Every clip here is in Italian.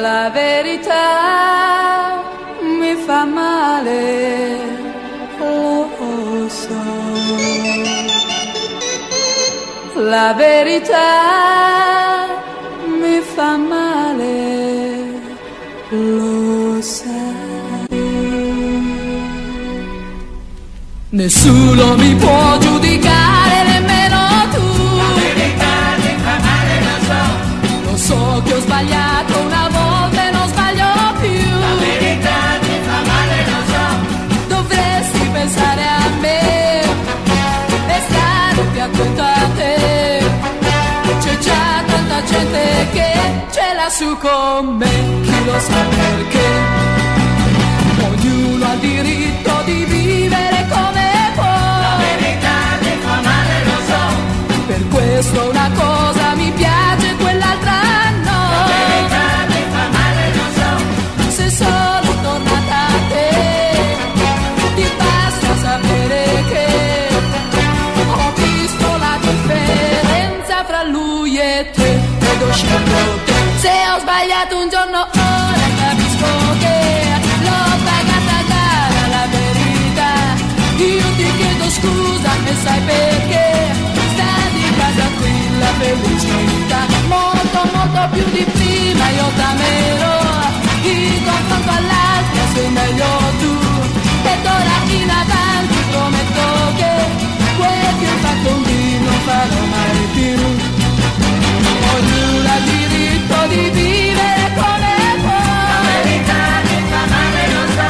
La verità mi fa male, lo so. La verità mi fa male, lo sai. Nessuno mi può giudicare, a te. C'è già tanta gente che ce l'ha su con me, chi lo sa perché. Ognuno ha il diritto di vivere come La può. verità mi fa male, lo so. Per questo una cosa te ed ho scelto te. Se ho sbagliato un giorno ora capisco che l'ho pagata cara la verità. Io ti chiedo scusa e sai perché sta di casa qui la felicità. Molto molto più di prima io t'amerò. In confronto all'altra sei meglio tu. Ed ora in avanti prometto che quel che ho fatto dì non farò mai più. Ognuno ha diritto di vivere come La può. verità mi fa male, lo so.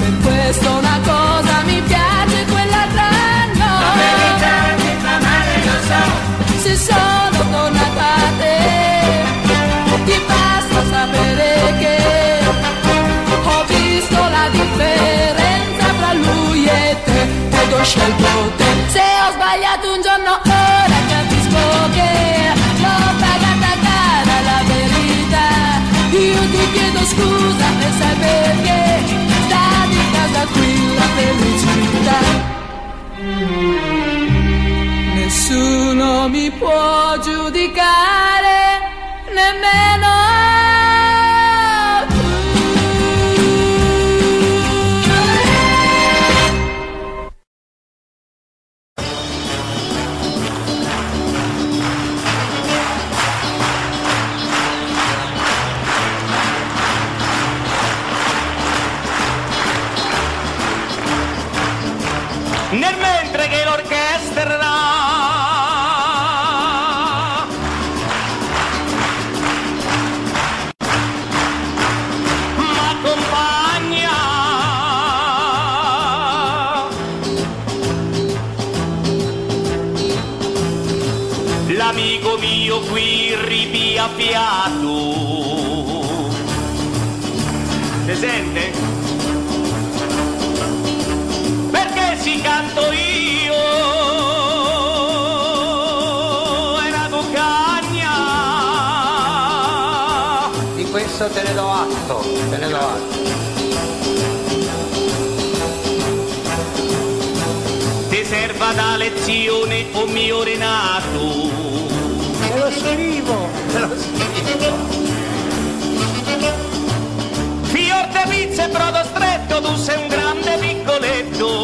Per questo una cosa mi piace, quell'altra La no. verità mi fa lo so. Se sono tornata a te, ti basta sapere che ho visto la differenza tra lui e te ed ho scelto te. Se ho sbagliato un giorno scusa si canto io e la cuccagna Di questo te ne do atto, te ne do atto. ti serva da lezione o mio Renato Me lo scrivo, me lo scrivo. fior de pizza e brodo stretto tu sei un grande piccoletto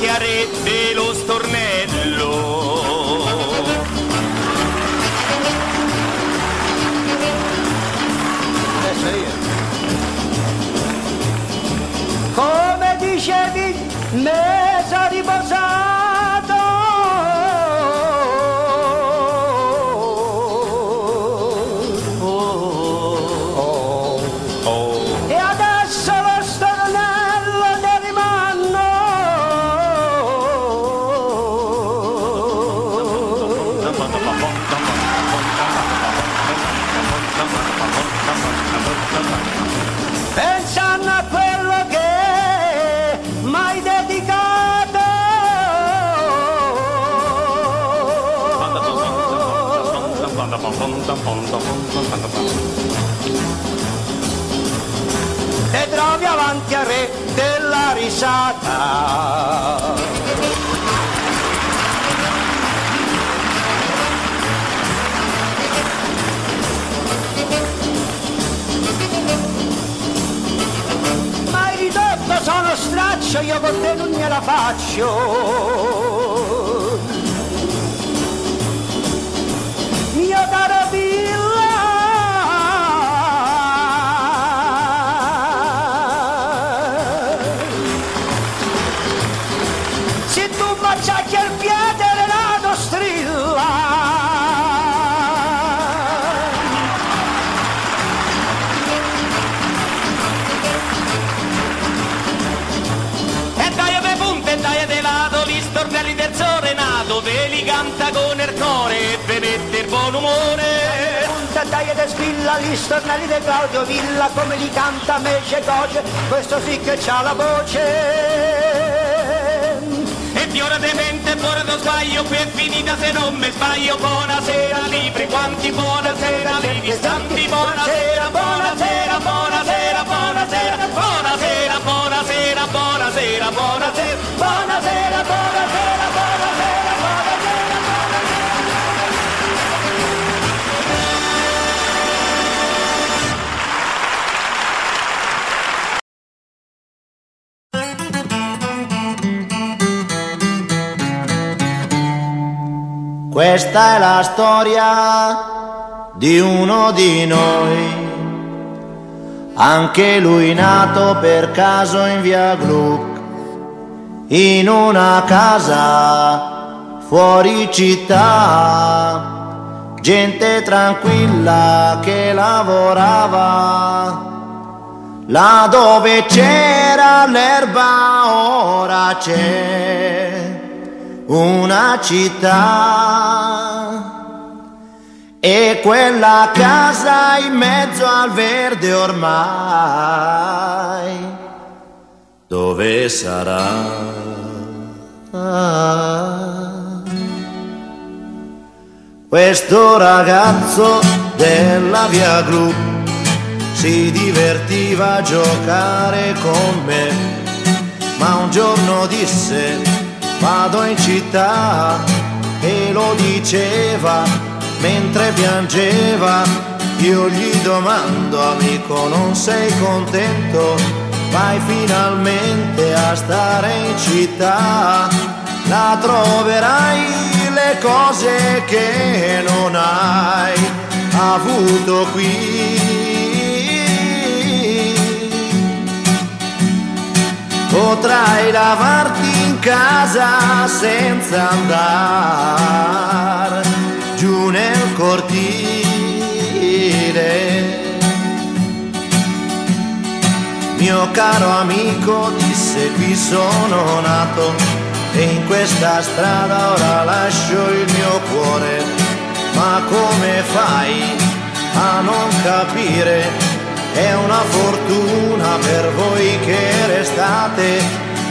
trovi avanti uno straccio io con te non gliela faccio. Io darò via canta con il cuore e ve mette il buon umore. Punta dai ed spilla gli stornelli di Claudio Villa Come li canta Mece Coce Questo sì che c'ha la voce E fiora de mente, fuori da sbaglio, qui è finita se non mi sbaglio. Buonasera libri, quanti buonasera libri, santi buonasera, buonasera, buonasera, buonasera, buonasera, buonasera, buonasera, buonasera, buonasera, buonasera, buonasera, buonasera. Questa è la storia di uno di noi, anche lui nato per caso in via Gluck, in una casa fuori città, gente tranquilla che lavorava. Là dove c'era l'erba ora c'è una città e quella casa in mezzo al verde ormai dove sarà? Questo ragazzo della via Gru si divertiva a giocare con me, ma un giorno disse vado in città e lo diceva mentre piangeva. Io gli domando amico non sei contento? Vai finalmente a stare in città, la troverai le cose che non hai avuto qui. Potrai lavarti in casa senza andare giù nel cortile. Mio caro amico disse qui sono nato e in questa strada ora lascio il mio cuore. Ma come fai a non capire? È una fortuna per voi che restate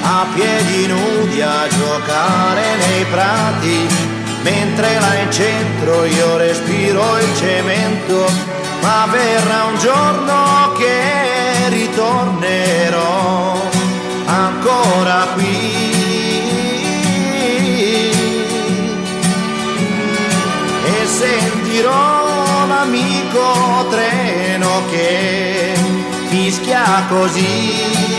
a piedi nudi a giocare nei prati, mentre là in centro io respiro il cemento, ma verrà un giorno che ritornerò ancora qui. E sentirò l'amico treno che fischia così.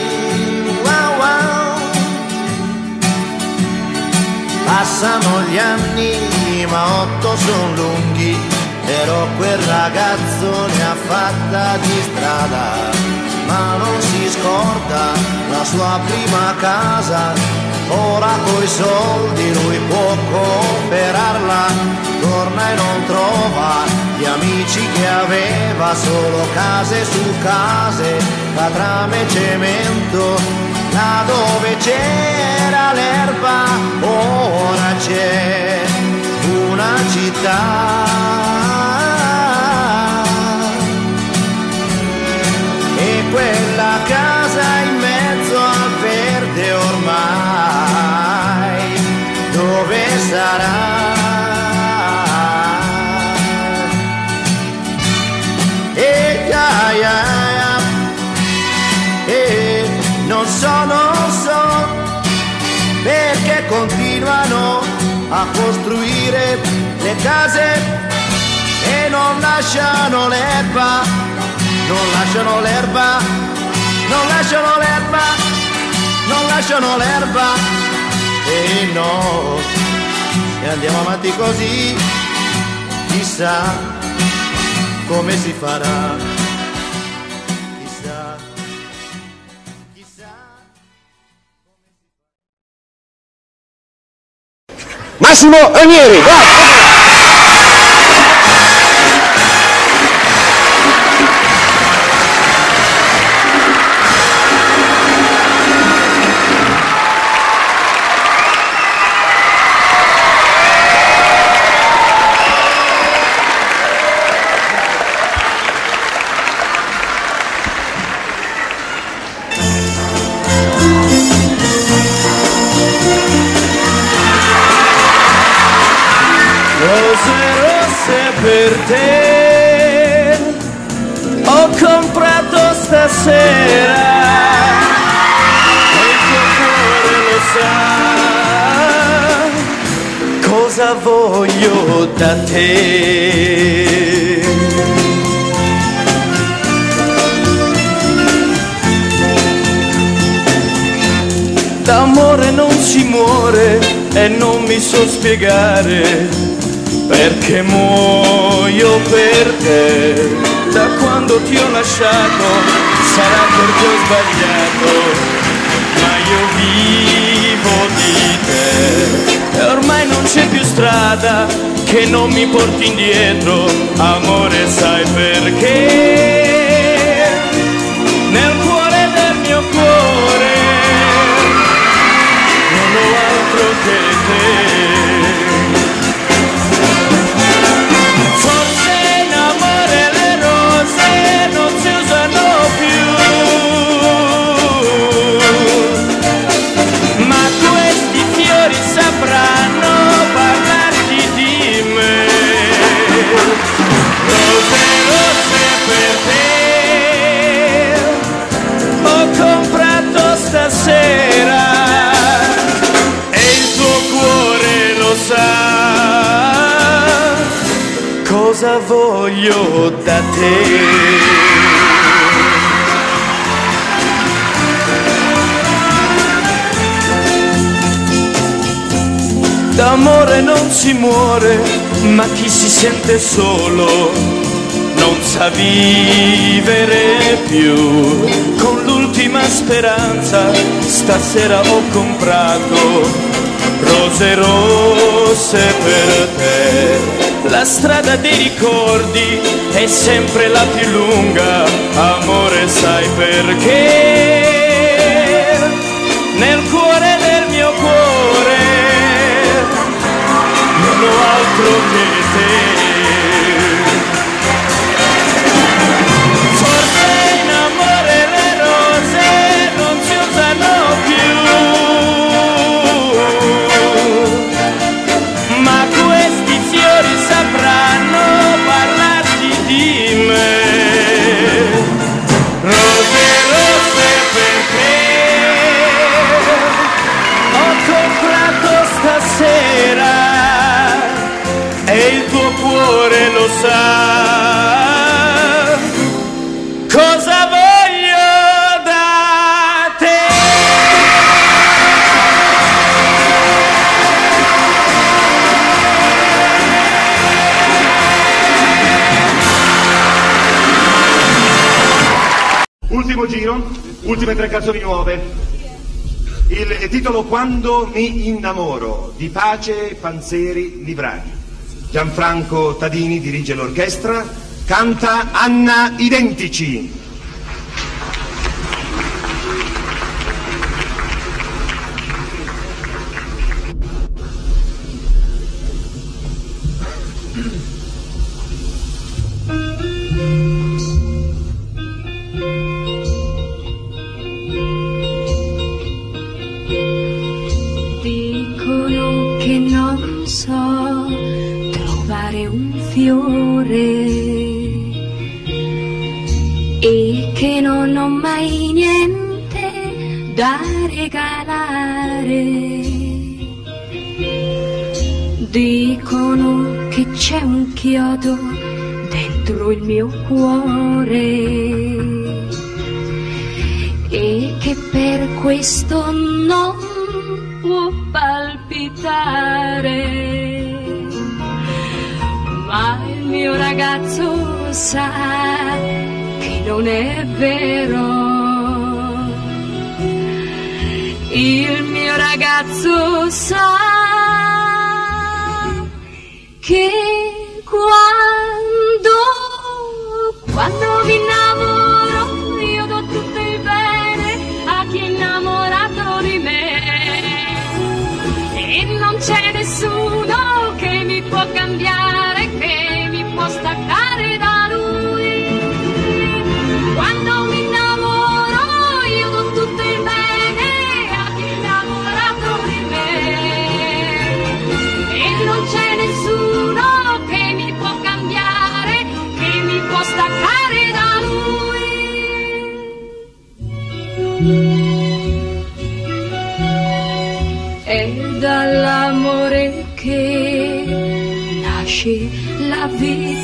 Passano gli anni, ma otto sono lunghi, però quel ragazzo ne ha fatta di strada, ma non si scorda la sua prima casa, ora coi soldi lui può comprarla, torna e non trova gli amici che aveva, solo case su case, catrame e cemento, là dove c'era l'erba, ora c'è una città. E quella casa case e non lasciano l'erba, non lasciano l'erba, non lasciano l'erba, non lasciano l'erba e no, e andiamo avanti così, chissà come si farà. Massimo Ranieri, vai! Da te. D'amore non si muore e non mi so spiegare perché muoio per te. Da quando ti ho lasciato sarà perché ho sbagliato, ma io vivo di te. E ormai non c'è più strada che non mi porti indietro, amore sai perché. Nel cuore del mio cuore non ho altro che voglio da te. D'amore non si muore, ma chi si sente solo non sa vivere più. Con l'ultima speranza stasera ho comprato rose rosse per te. La strada dei ricordi è sempre la più lunga, amore sai perché? Nel cuore del mio cuore non ho altro che giro, ultime tre canzoni nuove. Il titolo Quando mi innamoro di Pace Panzeri Livrani. Gianfranco Tadini dirige l'orchestra, canta Anna Identici. Non è vero. Il mio ragazzo sa che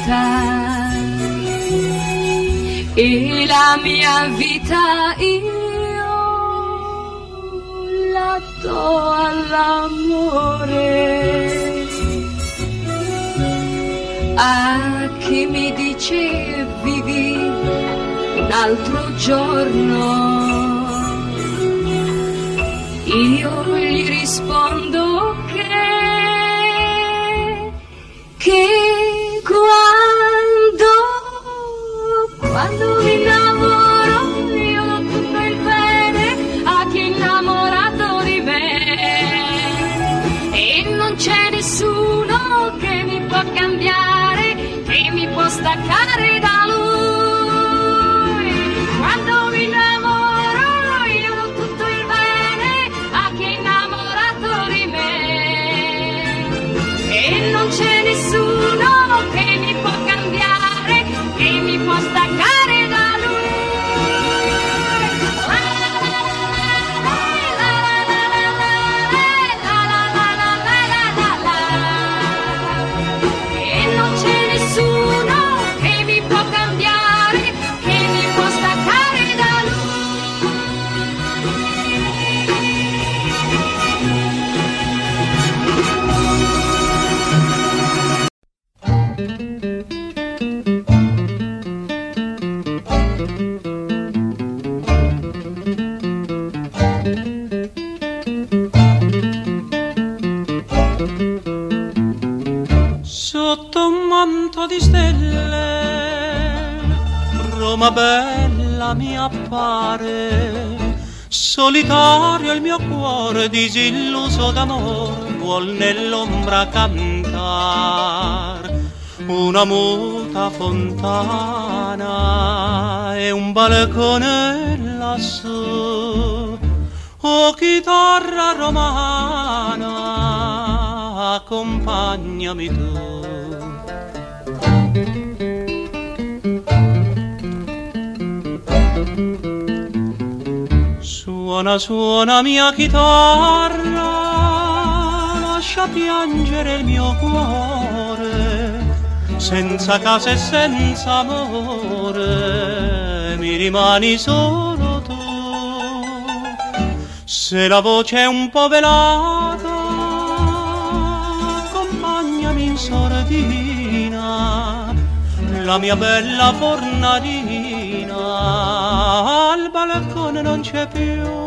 vita e la mia vita io la do all'amore. A chi mi dice vivi un altro giorno, io gli rispondo disilluso d'amor, vuol nell'ombra cantar. Una muta fontana e un balcone lassù. Oh chitarra romana, accompagnami tu. Suona, suona mia chitarra, lascia piangere il mio cuore, senza casa e senza amore, mi rimani solo tu. Se la voce è un po' velata, accompagnami in sordina, la mia bella fornarina, al balcone non c'è più.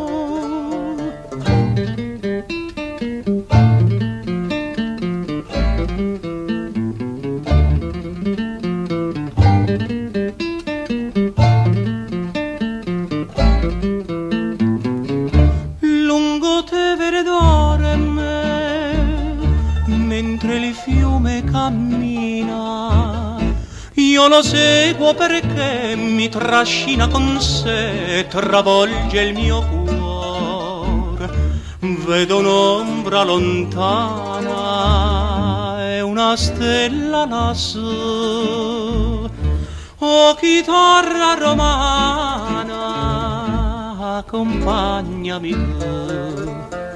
Lo seguo perché mi trascina con sé, travolge il mio cuore. Vedo un'ombra lontana e una stella lassù. Oh chitarra romana, accompagnami tu.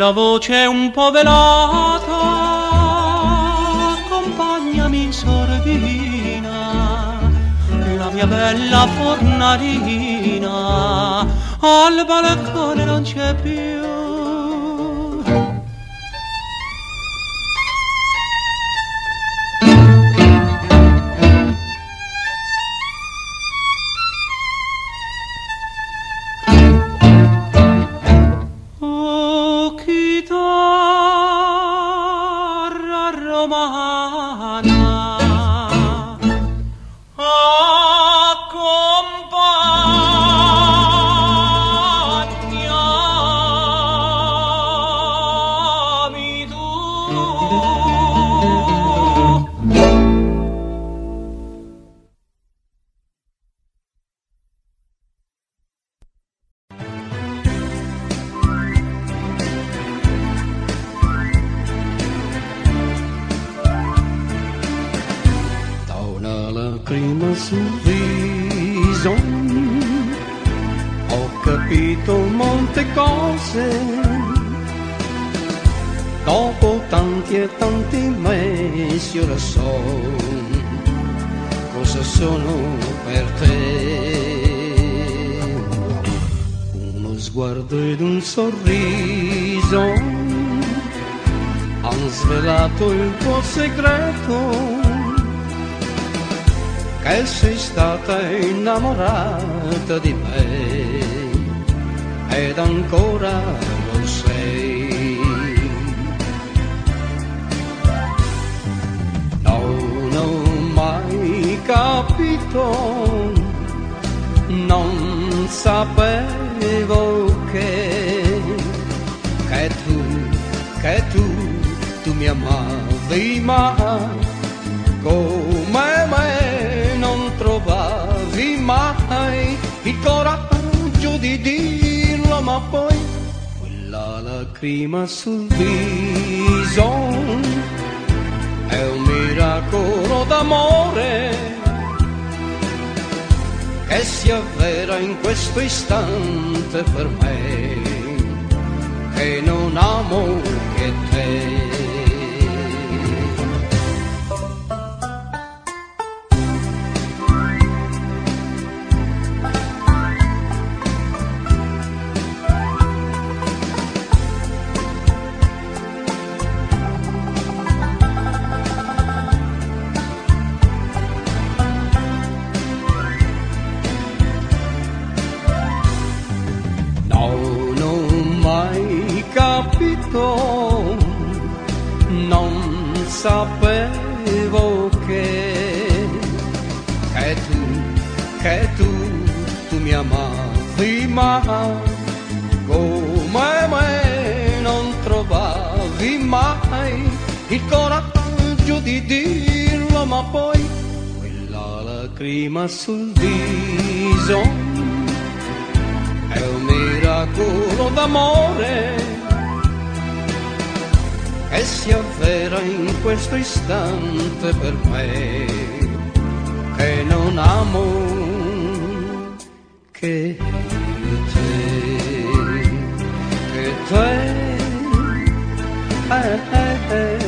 La voce un po' velata, accompagnami in sordina, la mia bella fornarina, al balcone non c'è più. Sei stata innamorata di me ed ancora lo sei. Non ho mai capito, non sapevo che, che tu, che tu, tu mi amavi ma come ma poi quella lacrima sul viso è un miracolo d'amore che si avvera in questo istante per me, che non amo che te. Sapevo che, che tu, che tu, tu mi amavi ma come me non trovavi mai il coraggio di dirlo, ma poi quella lacrima sul viso è un miracolo d'amore. Che si avvera in questo istante per me che non amo che te che te. Eh, eh, eh,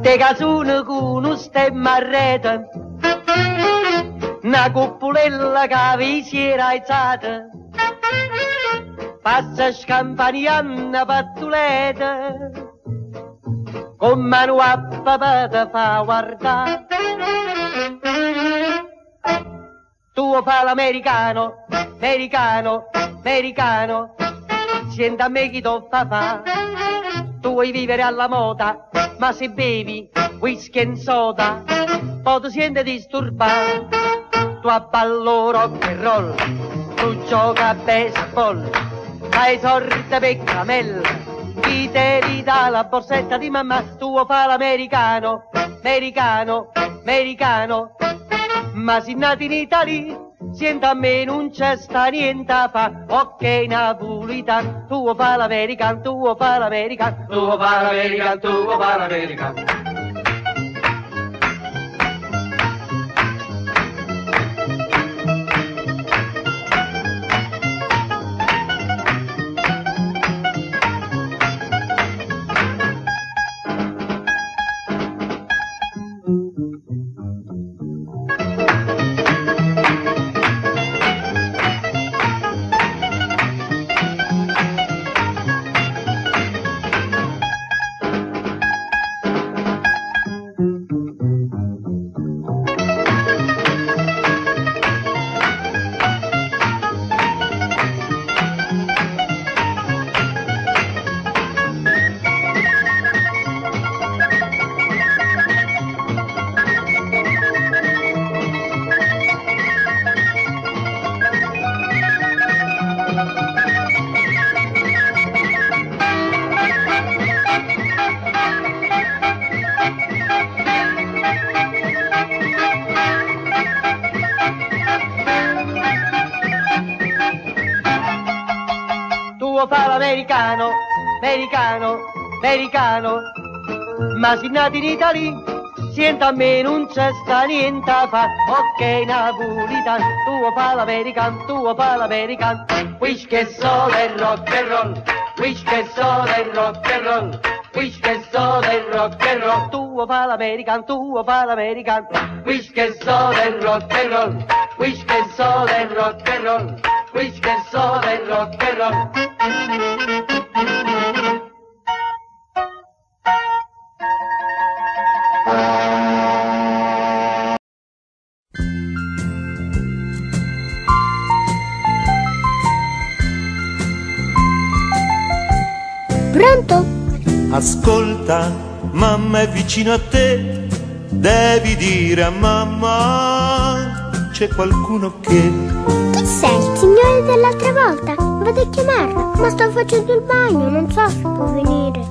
Porte casone con un stemma a rete, una cuppolella che vi si era alzata, passa scampanianna pattuleta, con mano a papà te fa guardare. Tu fa l'americano, americano, americano, senta a me chi t'ho fa fa. Tu vuoi vivere alla moda, ma se bevi whisky e soda, poi ti senti disturbato. Tu abballo rock and roll, tu gioca a baseball, fai sorte per caramella, chi te li dà la borsetta di mamma, tu fa l'americano, americano, americano, ma si nati in Italia, sienta a me non c'è sta niente a fa, ok napolitan, tu fa l'american, tu fa l'american, tu fa l'american, tu fa l'american. Tu fa l'americano, americano, americano, ma si nati in Italia, sienta a me non c'è sta niente a fa, ok napolitan, tu fa l'american, tu fa l'american, wish che soda e rock and roll, wish che soda e rock and roll, wish che soda e rock and roll, tu fa l'american, tu fa l'american, wish che soda e rock and roll, wish che soda e rock and roll, che soda e rock and roll. Pronto? Ascolta, mamma è vicino a te, devi dire a mamma c'è qualcuno che? Signore dell'altra volta? Vado a chiamarlo, ma sto facendo il bagno, non so se può venire.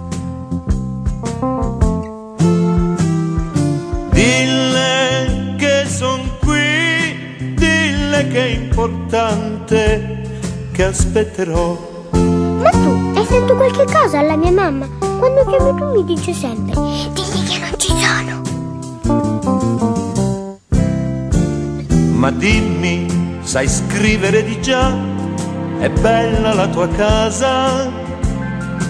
Dille che son qui, dille che è importante, che aspetterò. Ma tu hai sentito qualche cosa alla mia mamma? Quando chiamo tu mi dice sempre, digli che non ci sono. Ma dimmi, sai scrivere di già? È bella la tua casa?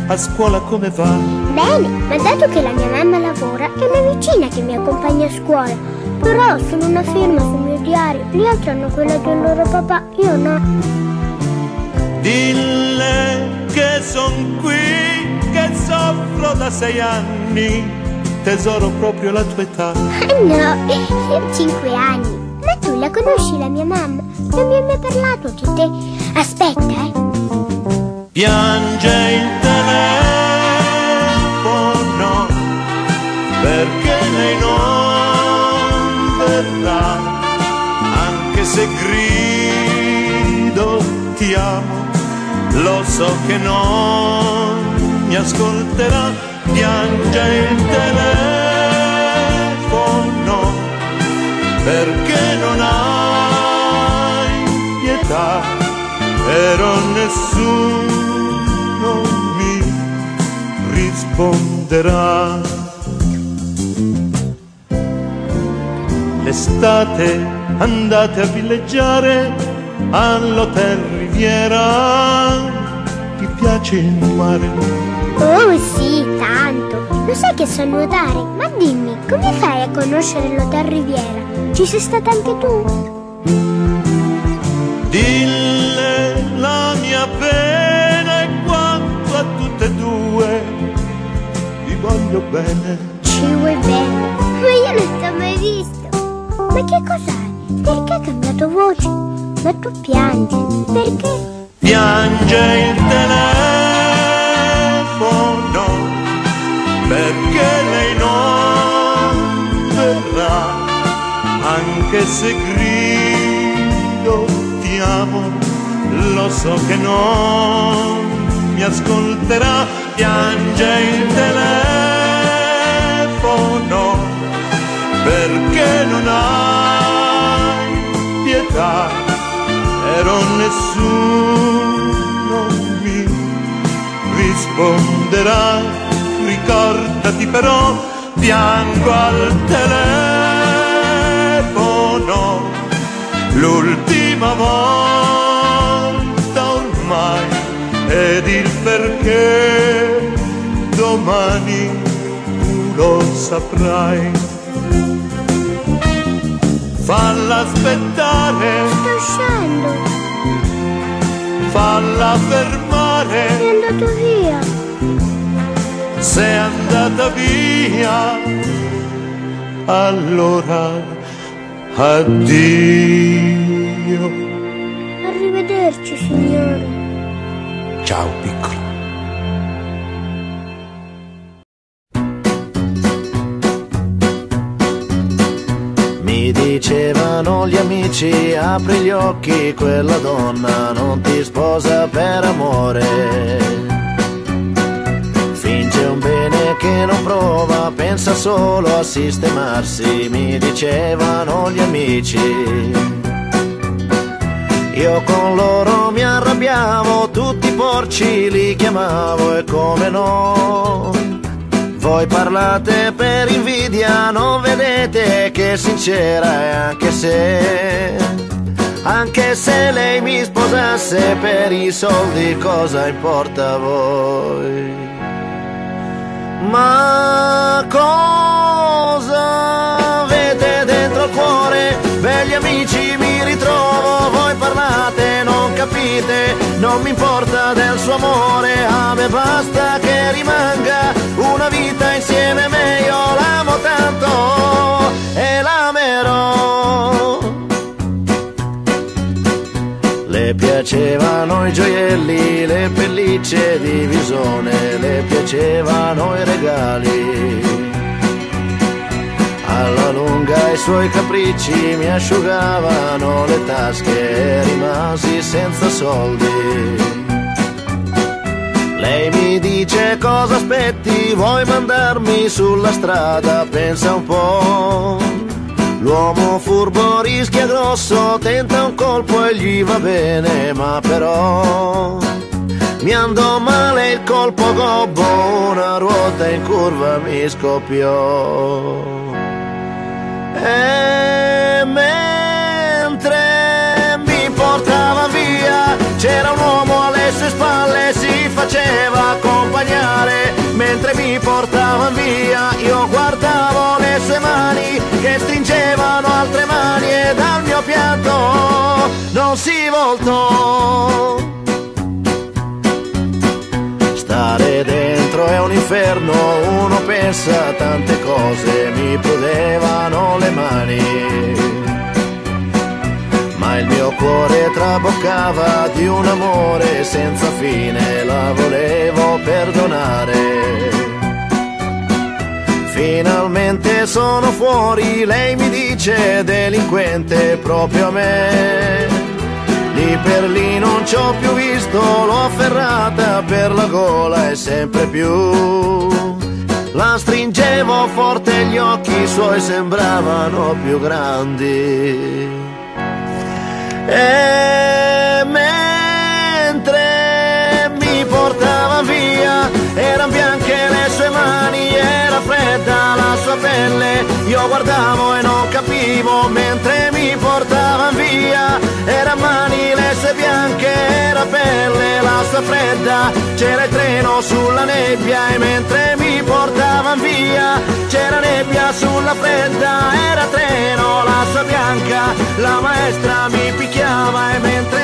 A scuola come va? Bene, ma dato che la mia mamma lavora, è una vicina che mi accompagna a scuola. Però ho solo una firma sul mio diario, gli altri hanno quella del loro papà, io no. Dille che son qui, che soffro da sei anni, tesoro proprio la tua età. Ah no, io ho cinque anni. Ma tu la conosci la mia mamma? Non mi ha mai parlato di te. Aspetta, eh. Piange il telefono perché lei non verrà, anche se grido ti amo, lo so che non mi ascolterà, piange il telefono perché non hai pietà, però nessuno mi risponderà. L'estate andate a villeggiare all'hotel Riviera, ti piace il mare? Oh sì, tanto. Lo sai che so nuotare? Ma dimmi, come fai a conoscere l'Hotel Riviera? Ci sei stata anche tu? Dille la mia pena e quanto a tutte e due vi voglio bene. Ci vuoi bene? Ma io non ti ho mai visto. Ma che cos'è? Perché hai cambiato voce? Ma tu piangi, perché? Piange il telefono perché lei non verrà anche se grida lo so che non mi ascolterà, piange il telefono perché non hai pietà, però nessuno mi risponderà, ricordati però, piango al telefono, il perché domani tu lo saprai. Falla aspettare, Sto uscendo, falla fermare. è andato via. sei andata via, allora addio. Arrivederci, signore. Ciao piccolo. Mi dicevano gli amici, apri gli occhi, quella donna non ti sposa per amore. Finge un bene che non prova, pensa solo a sistemarsi, mi dicevano gli amici. Io con loro mi arrabbiavo, tutti porci li chiamavo e come no. Voi parlate per invidia, non vedete che è sincera e anche se, anche se lei mi sposasse per i soldi cosa importa a voi? Ma cosa Begli amici mi ritrovo, voi parlate, non capite, non mi importa del suo amore, a me basta che rimanga una vita insieme a me, io l'amo tanto e l'amerò. Le piacevano i gioielli, le pellicce di visone, le piacevano i regali. Suoi capricci mi asciugavano le tasche e rimasi senza soldi. Lei mi dice cosa aspetti, vuoi mandarmi sulla strada, pensa un po'. L'uomo furbo rischia grosso, tenta un colpo e gli va bene, ma però mi andò male il colpo gobbo, una ruota in curva mi scoppiò. E mentre mi portava via, c'era un uomo alle sue spalle, si faceva accompagnare. Mentre mi portava via, io guardavo le sue mani che stringevano altre mani e dal mio pianto non si voltò. Uno pensa a tante cose, mi prudevano le mani. Ma il mio cuore traboccava di un amore senza fine, la volevo perdonare. Finalmente sono fuori, lei mi dice delinquente proprio a me. Lì per lì non ci ho più visto, l'ho afferrata per la gola e sempre più. La stringevo forte, gli occhi suoi sembravano più grandi. E mentre mi portava via, erano bianche le sue mani, era fredda la sua pelle. Io guardavo e non capivo mentre mi portava via, era mani le sue bianche, era pelle la sua fredda. C'era il treno sulla nebbia e mentre via, c'era nebbia sulla fredda, era treno la bianca, la maestra mi picchiava e mentre